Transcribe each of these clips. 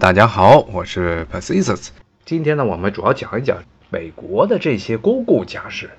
大家好，我是 Pacisus。今天呢，我们主要讲一讲美国的这些公共假日，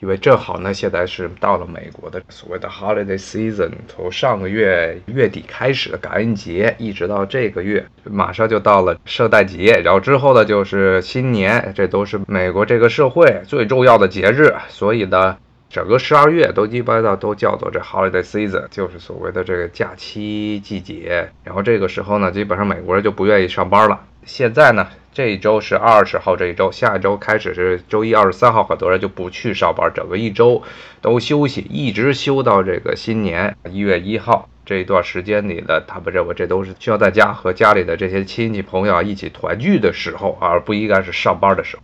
因为正好呢，现在是到了美国的所谓的 Holiday Season，从上个月月底开始的感恩节，一直到这个月，马上就到了圣诞节，然后之后呢就是新年，这都是美国这个社会最重要的节日，所以呢。整个十二月都一般的都叫做这 holiday season，就是所谓的这个假期季节。然后这个时候呢，基本上美国人就不愿意上班了。现在呢，这一周是二十号，这一周下一周开始是周一二十三号，很多人就不去上班，整个一周都休息，一直休到这个新年一月一号这一段时间里呢，他们认为这都是需要在家和家里的这些亲戚朋友一起团聚的时候，而不应该是上班的时候。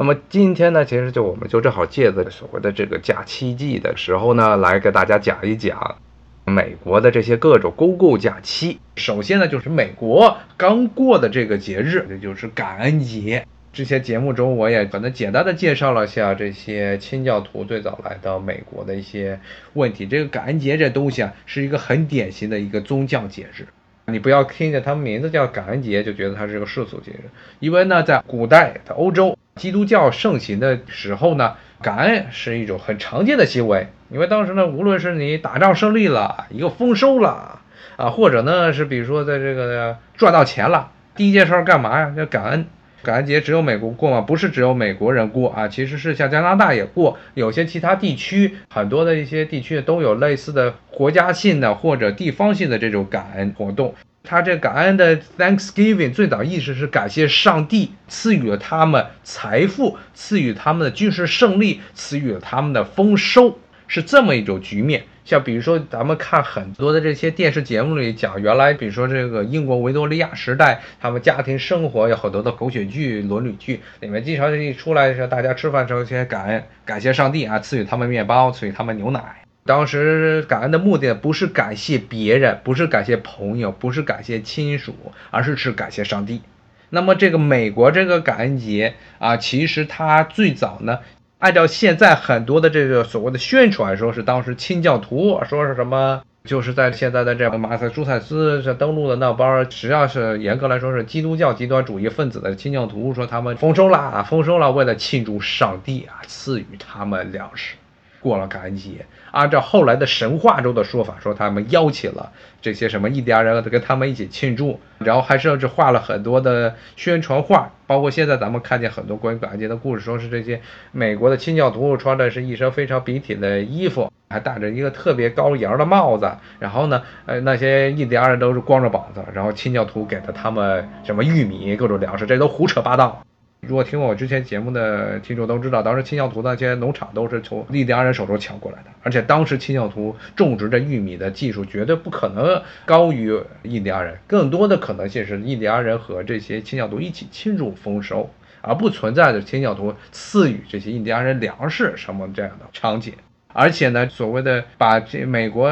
那么今天呢，其实就我们就正好借着所谓的这个假期季的时候呢，来给大家讲一讲美国的这些各种公共假期。首先呢，就是美国刚过的这个节日，也就是感恩节。之前节目中我也可能简单的介绍了下这些清教徒最早来到美国的一些问题。这个感恩节这东西啊，是一个很典型的一个宗教节日。你不要听见它名字叫感恩节就觉得它是个世俗节日，因为呢，在古代的欧洲。基督教盛行的时候呢，感恩是一种很常见的行为。因为当时呢，无论是你打仗胜利了，一个丰收了啊，或者呢是比如说在这个赚到钱了，第一件事干嘛呀？叫感恩。感恩节只有美国过吗？不是只有美国人过啊，其实是像加拿大也过，有些其他地区很多的一些地区都有类似的国家性的或者地方性的这种感恩活动。他这感恩的 Thanksgiving 最早意思是感谢上帝赐予了他们财富，赐予他们的军事胜利，赐予了他们的丰收，是这么一种局面。像比如说咱们看很多的这些电视节目里讲，原来比如说这个英国维多利亚时代，他们家庭生活有很多的狗血剧、伦理剧里面，经常一出来的时候，大家吃饭时候先感恩，感谢上帝啊，赐予他们面包，赐予他们牛奶。当时感恩的目的不是感谢别人，不是感谢朋友，不是感谢亲属，而是是感谢上帝。那么这个美国这个感恩节啊，其实它最早呢，按照现在很多的这个所谓的宣传，说是当时清教徒说是什么，就是在现在的这个马萨诸塞斯是登陆的那帮，实际上是严格来说是基督教极端主义分子的清教徒，说他们丰收啦，丰收了，为了庆祝上帝啊赐予他们粮食。过了感恩节，按照后来的神话中的说法，说他们邀请了这些什么印第安人跟他们一起庆祝，然后还甚至画了很多的宣传画，包括现在咱们看见很多关于感恩节的故事，说是这些美国的清教徒穿的是一身非常笔挺的衣服，还戴着一个特别高檐的帽子，然后呢，呃，那些印第安人都是光着膀子，然后清教徒给了他们什么玉米、各种粮食，这都胡扯八道。如果听过我之前节目的听众都知道，当时清教徒那些农场都是从印第安人手中抢过来的，而且当时清教徒种植的玉米的技术绝对不可能高于印第安人，更多的可能性是印第安人和这些清教徒一起庆祝丰收，而不存在着清教徒赐予这些印第安人粮食什么这样的场景。而且呢，所谓的把这美国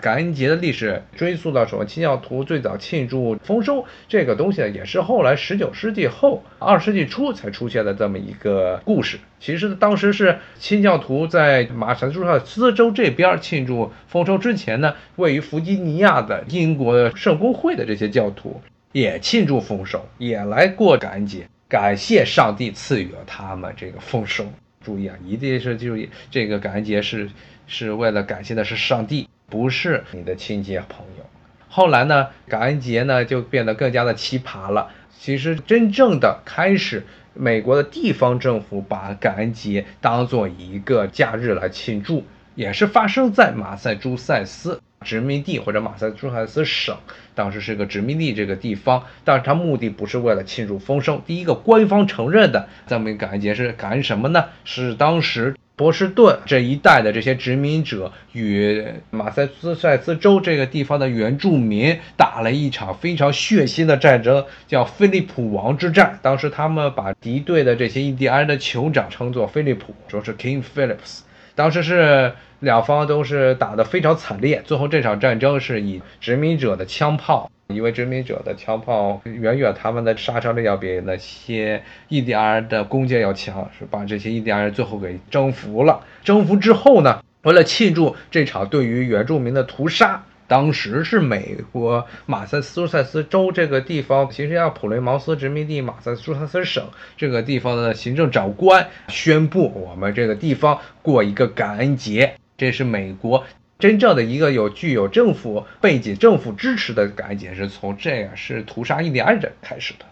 感恩节的历史追溯到什么清教徒最早庆祝丰收这个东西呢，也是后来十九世纪后二十世纪初才出现的这么一个故事。其实当时是清教徒在马萨诸塞斯州这边庆祝丰收之前呢，位于弗吉尼亚的英国圣公会的这些教徒也庆祝丰收，也来过感恩节，感谢上帝赐予了他们这个丰收。注意啊，一定是注意这个感恩节是是为了感谢的是上帝，不是你的亲戚朋友。后来呢，感恩节呢就变得更加的奇葩了。其实真正的开始，美国的地方政府把感恩节当做一个假日来庆祝，也是发生在马赛诸塞斯。殖民地或者马萨诸塞斯省，当时是个殖民地这个地方，但是它目的不是为了庆祝丰收。第一个官方承认的这么一个感恩节是感恩什么呢？是当时波士顿这一带的这些殖民者与马萨诸塞斯州这个地方的原住民打了一场非常血腥的战争，叫菲利普王之战。当时他们把敌对的这些印第安人的酋长称作菲利普，说是 King Phillips。当时是两方都是打得非常惨烈，最后这场战争是以殖民者的枪炮，因为殖民者的枪炮远远他们的杀伤力要比那些印第安人的弓箭要强，是把这些印第安人最后给征服了。征服之后呢，为了庆祝这场对于原住民的屠杀，当时是美国马萨诸塞斯州这个地方，其实叫普雷茅斯殖民地马萨诸塞斯省这个地方的行政长官宣布，我们这个地方过一个感恩节，这是美国真正的一个有具有政府背景、政府支持的感恩节，是从这样是屠杀印第安人开始的。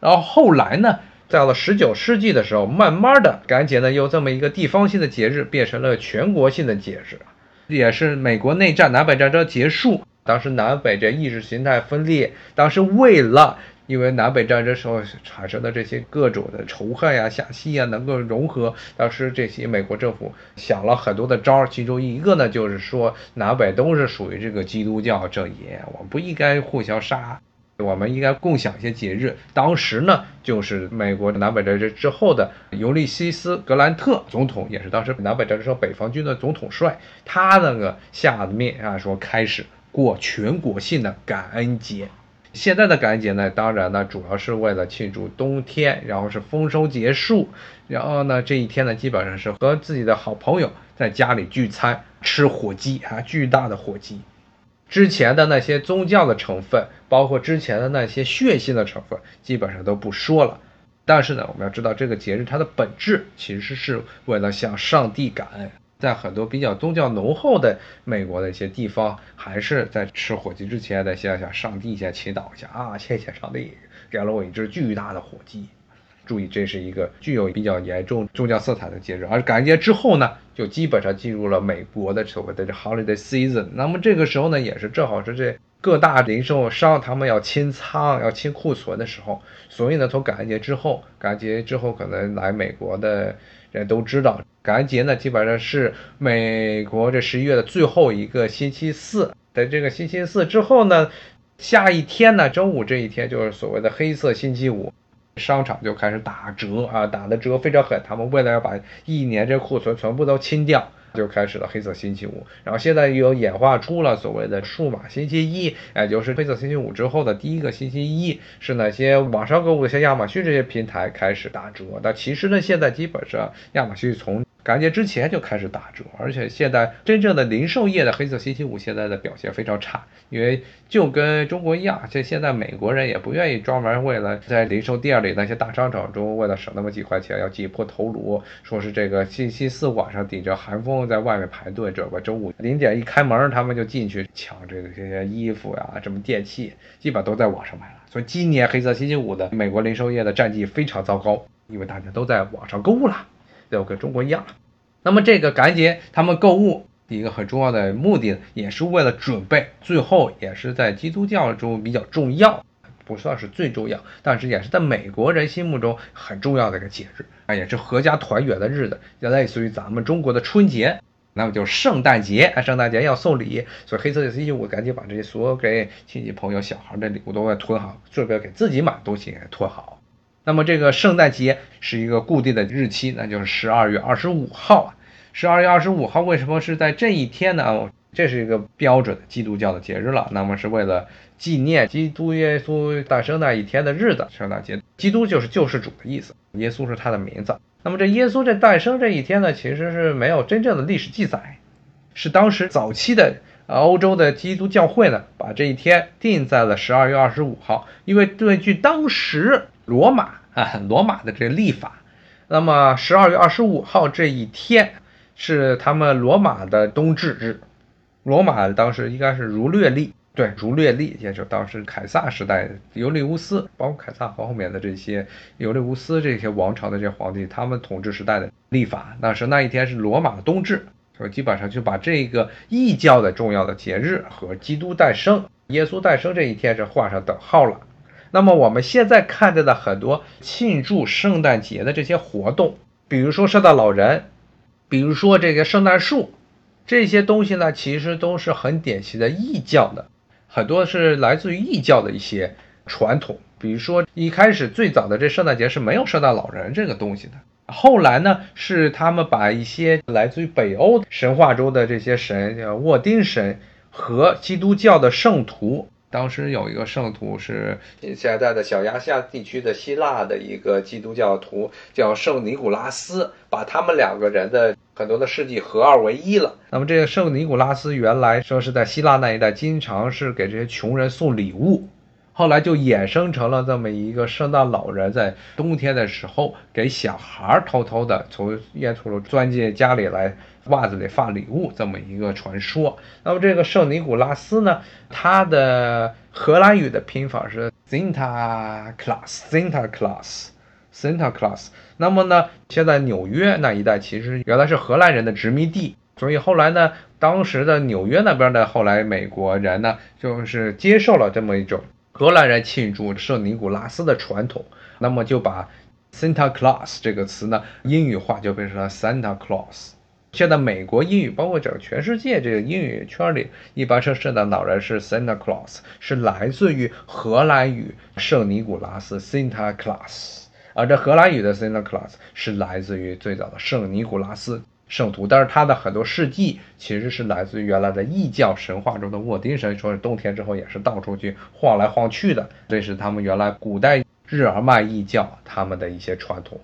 然后后来呢，到了十九世纪的时候，慢慢的感恩节呢，由这么一个地方性的节日变成了全国性的节日。也是美国内战南北战争结束，当时南北这意识形态分裂，当时为了因为南北战争时候产生的这些各种的仇恨呀、下西呀能够融合，当时这些美国政府想了很多的招儿，其中一个呢就是说南北都是属于这个基督教阵营，我们不应该互相杀。我们应该共享一些节日。当时呢，就是美国南北战争之后的尤利西斯·格兰特总统，也是当时南北战争时候北方军的总统帅，他那个下的命啊，说开始过全国性的感恩节。现在的感恩节呢，当然呢，主要是为了庆祝冬天，然后是丰收结束，然后呢，这一天呢，基本上是和自己的好朋友在家里聚餐，吃火鸡啊，巨大的火鸡。之前的那些宗教的成分，包括之前的那些血腥的成分，基本上都不说了。但是呢，我们要知道这个节日它的本质其实是为了向上帝感恩。在很多比较宗教浓厚的美国的一些地方，还是在吃火鸡之前得先向上帝先祈祷一下啊，谢谢上帝给了我一只巨大的火鸡。注意，这是一个具有比较严重宗教色彩的节日，而感恩节之后呢，就基本上进入了美国的所谓的这 holiday season。那么这个时候呢，也是正好是这各大零售商他们要清仓、要清库存的时候。所以呢，从感恩节之后，感恩节之后可能来美国的也都知道，感恩节呢基本上是美国这十一月的最后一个星期四。在这个星期四之后呢，下一天呢，周五这一天就是所谓的黑色星期五。商场就开始打折啊，打的折非常狠。他们为了要把一年这库存全部都清掉，就开始了黑色星期五。然后现在又演化出了所谓的数码星期一，哎就是黑色星期五之后的第一个星期一，是那些网上购物像亚马逊这些平台开始打折。但其实呢，现在基本上亚马逊从感恩节之前就开始打折，而且现在真正的零售业的黑色星期五现在的表现非常差，因为就跟中国一样，这现在美国人也不愿意专门为了在零售店里那些大商场中为了省那么几块钱要挤破头颅，说是这个星期四晚上顶着寒风在外面排队，这个周五零点一开门他们就进去抢这个这些衣服呀，什么电器，基本都在网上买了。所以今年黑色星期五的美国零售业的战绩非常糟糕，因为大家都在网上购物了。就跟中国一样，那么这个感恩节他们购物一个很重要的目的，也是为了准备，最后也是在基督教中比较重要，不算是最重要，但是也是在美国人心目中很重要的一个节日啊，也是合家团圆的日子，就类似于咱们中国的春节，那么就是圣诞节啊，圣诞节要送礼，所以黑色星期五赶紧把这些所有给亲戚朋友、小孩的礼物都给囤好，顺便给自己买东西也囤好。那么这个圣诞节是一个固定的日期，那就是十二月二十五号啊。十二月二十五号为什么是在这一天呢？这是一个标准的基督教的节日了。那么是为了纪念基督耶稣诞生那一天的日子，圣诞节。基督就是救世主的意思，耶稣是他的名字。那么这耶稣这诞生这一天呢，其实是没有真正的历史记载，是当时早期的欧洲的基督教会呢，把这一天定在了十二月二十五号，因为根据当时。罗马啊，罗马的这历法，那么十二月二十五号这一天是他们罗马的冬至日。罗马当时应该是儒略历，对，儒略历，也就当时凯撒时代尤利乌斯，包括凯撒和后面的这些尤利乌斯这些王朝的这些皇帝，他们统治时代的历法，那是那一天是罗马的冬至，所以基本上就把这个异教的重要的节日和基督诞生、耶稣诞生这一天是画上等号了。那么我们现在看到的很多庆祝圣诞节的这些活动，比如说圣诞老人，比如说这个圣诞树，这些东西呢，其实都是很典型的异教的，很多是来自于异教的一些传统。比如说一开始最早的这圣诞节是没有圣诞老人这个东西的，后来呢是他们把一些来自于北欧神话中的这些神，叫沃丁神和基督教的圣徒。当时有一个圣徒是现在的小亚细亚地区的希腊的一个基督教徒，叫圣尼古拉斯，把他们两个人的很多的事迹合二为一了。那么这个圣尼古拉斯原来说是在希腊那一带，经常是给这些穷人送礼物。后来就衍生成了这么一个圣诞老人在冬天的时候给小孩偷偷的从烟囱里钻进家里来，袜子里发礼物这么一个传说。那么这个圣尼古拉斯呢，他的荷兰语的拼法是 Santa Claus，Santa Claus，Santa Claus。那么呢，现在纽约那一带其实原来是荷兰人的殖民地，所以后来呢，当时的纽约那边的后来美国人呢，就是接受了这么一种。荷兰人庆祝圣尼古拉斯的传统，那么就把 Santa Claus 这个词呢英语化，就变成了 Santa Claus。现在美国英语，包括整个全世界这个英语圈里，一般说圣诞老人是 Santa Claus，是来自于荷兰语圣尼古拉斯 Santa Claus，而这荷兰语的 Santa Claus 是来自于最早的圣尼古拉斯。圣徒，但是他的很多事迹其实是来自于原来的异教神话中的沃丁神，说是冬天之后也是到处去晃来晃去的，这是他们原来古代日耳曼异教他们的一些传统。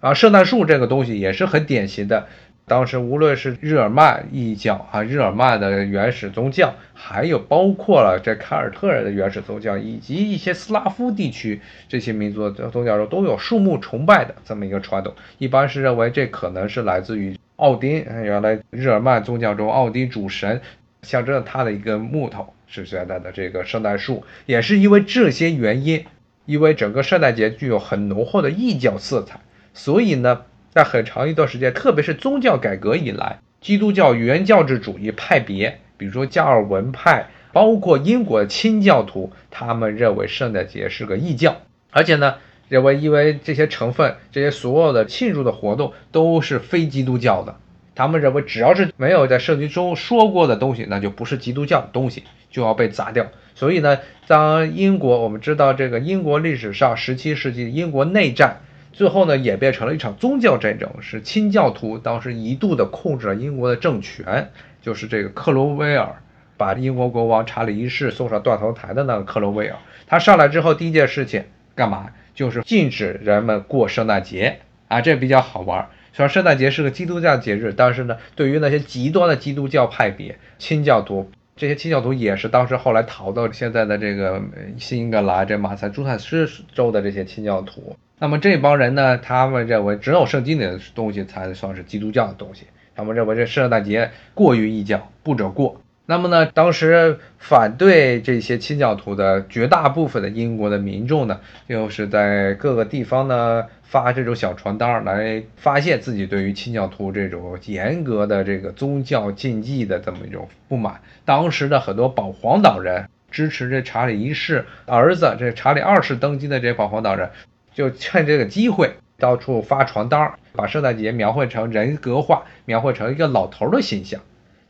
啊，圣诞树这个东西也是很典型的。当时无论是日耳曼异教啊，日耳曼的原始宗教，还有包括了这凯尔特人的原始宗教，以及一些斯拉夫地区这些民族的宗教中，都有树木崇拜的这么一个传统。一般是认为这可能是来自于奥丁，原来日耳曼宗教中奥丁主神象征他的一个木头是现在的这个圣诞树，也是因为这些原因，因为整个圣诞节具有很浓厚的异教色彩，所以呢。在很长一段时间，特别是宗教改革以来，基督教原教旨主义派别，比如说加尔文派，包括英国的清教徒，他们认为圣诞节是个异教，而且呢，认为因为这些成分，这些所有的庆祝的活动都是非基督教的，他们认为只要是没有在圣经中说过的东西，那就不是基督教的东西，就要被砸掉。所以呢，当英国，我们知道这个英国历史上十七世纪英国内战。最后呢，演变成了一场宗教战争，是清教徒当时一度的控制了英国的政权，就是这个克罗威尔把英国国王查理一世送上断头台的那个克罗威尔。他上来之后，第一件事情干嘛？就是禁止人们过圣诞节啊，这比较好玩。虽然圣诞节是个基督教节日，但是呢，对于那些极端的基督教派别，清教徒，这些清教徒也是当时后来逃到现在的这个新英格兰这马萨诸塞州州的这些清教徒。那么这帮人呢，他们认为只有圣经里的东西才算是基督教的东西。他们认为这圣诞节过于异教，不准过。那么呢，当时反对这些清教徒的绝大部分的英国的民众呢，就是在各个地方呢发这种小传单来发泄自己对于清教徒这种严格的这个宗教禁忌的这么一种不满。当时的很多保皇党人支持这查理一世儿子这查理二世登基的这保皇党人。就趁这个机会到处发传单，把圣诞节描绘成人格化，描绘成一个老头的形象。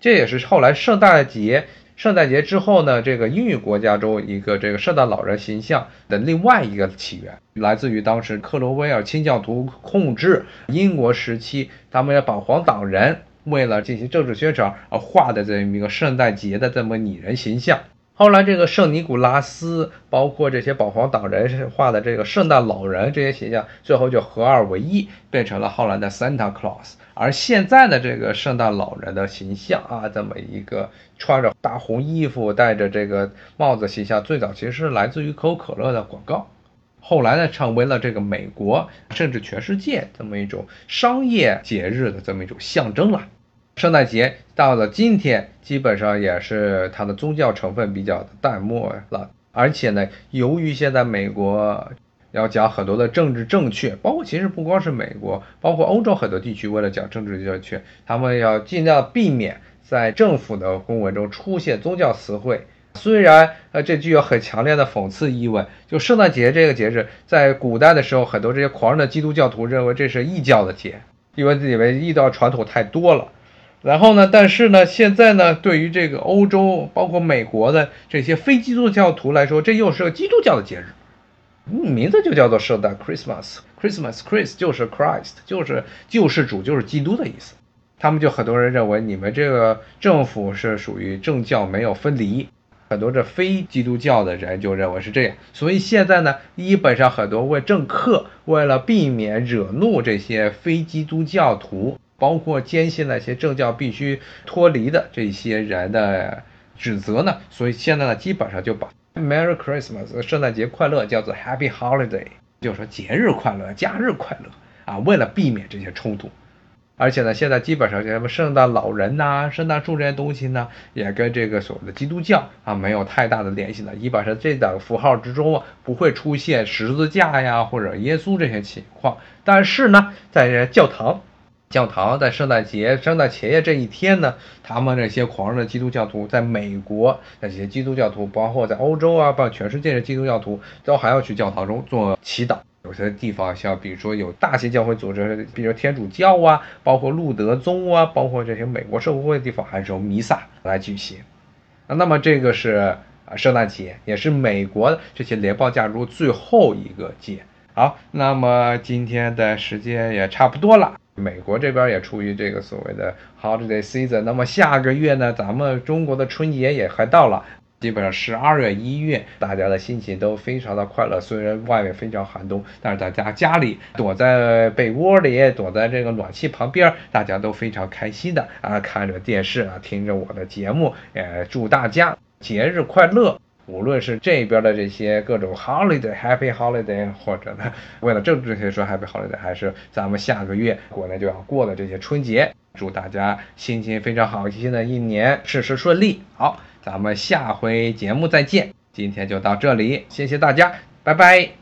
这也是后来圣诞节，圣诞节之后呢，这个英语国家中一个这个圣诞老人形象的另外一个起源，来自于当时克罗威尔清教徒控制英国时期，他们要保皇党人为了进行政治宣传而画的这么一个圣诞节的这么拟人形象。后来，这个圣尼古拉斯，包括这些保皇党人画的这个圣诞老人这些形象，最后就合二为一，变成了后来的 Santa Claus。而现在的这个圣诞老人的形象啊，这么一个穿着大红衣服、戴着这个帽子形象，最早其实是来自于可口可乐的广告，后来呢，成为了这个美国甚至全世界这么一种商业节日的这么一种象征了。圣诞节到了今天，基本上也是它的宗教成分比较淡漠了。而且呢，由于现在美国要讲很多的政治正确，包括其实不光是美国，包括欧洲很多地区，为了讲政治正确，他们要尽量避免在政府的公文中出现宗教词汇。虽然呃，这具有很强烈的讽刺意味。就圣诞节这个节日，在古代的时候，很多这些狂热的基督教徒认为这是异教的节，因为以为异教传统太多了。然后呢？但是呢，现在呢，对于这个欧洲，包括美国的这些非基督教徒来说，这又是个基督教的节日，名字就叫做圣诞 Christmas。Christmas，Christ 就是 Christ，就是救世主，就是基督的意思。他们就很多人认为你们这个政府是属于政教没有分离，很多这非基督教的人就认为是这样。所以现在呢，基本上很多为政客为了避免惹怒这些非基督教徒。包括坚信那些政教必须脱离的这些人的指责呢，所以现在呢，基本上就把 Merry Christmas 圣诞节快乐叫做 Happy Holiday，就是说节日快乐、假日快乐啊，为了避免这些冲突。而且呢，现在基本上什么圣诞老人呐、圣诞树这些东西呢，也跟这个所谓的基督教啊没有太大的联系了。基本上这等符号之中啊，不会出现十字架呀或者耶稣这些情况。但是呢，在教堂，教堂在圣诞节、圣诞前夜这一天呢，他们这些狂热的基督教徒，在美国那些基督教徒，包括在欧洲啊，包括全世界的基督教徒，都还要去教堂中做祈祷。有些地方像，比如说有大型教会组织，比如天主教啊，包括路德宗啊，包括这些美国社会的地方，还是由弥撒来举行。那么这个是啊，圣诞节也是美国这些联邦假日最后一个节。好，那么今天的时间也差不多了，美国这边也处于这个所谓的 holiday season。那么下个月呢，咱们中国的春节也快到了。基本上十二月、一月，大家的心情都非常的快乐。虽然外面非常寒冬，但是大家家里躲在被窝里，躲在这个暖气旁边，大家都非常开心的啊，看着电视啊，听着我的节目。呃，祝大家节日快乐！无论是这边的这些各种 holiday、happy holiday，或者呢，为了政治性说 happy holiday，还是咱们下个月国内就要过的这些春节，祝大家心情非常好，新的一年事事顺利。好。咱们下回节目再见，今天就到这里，谢谢大家，拜拜。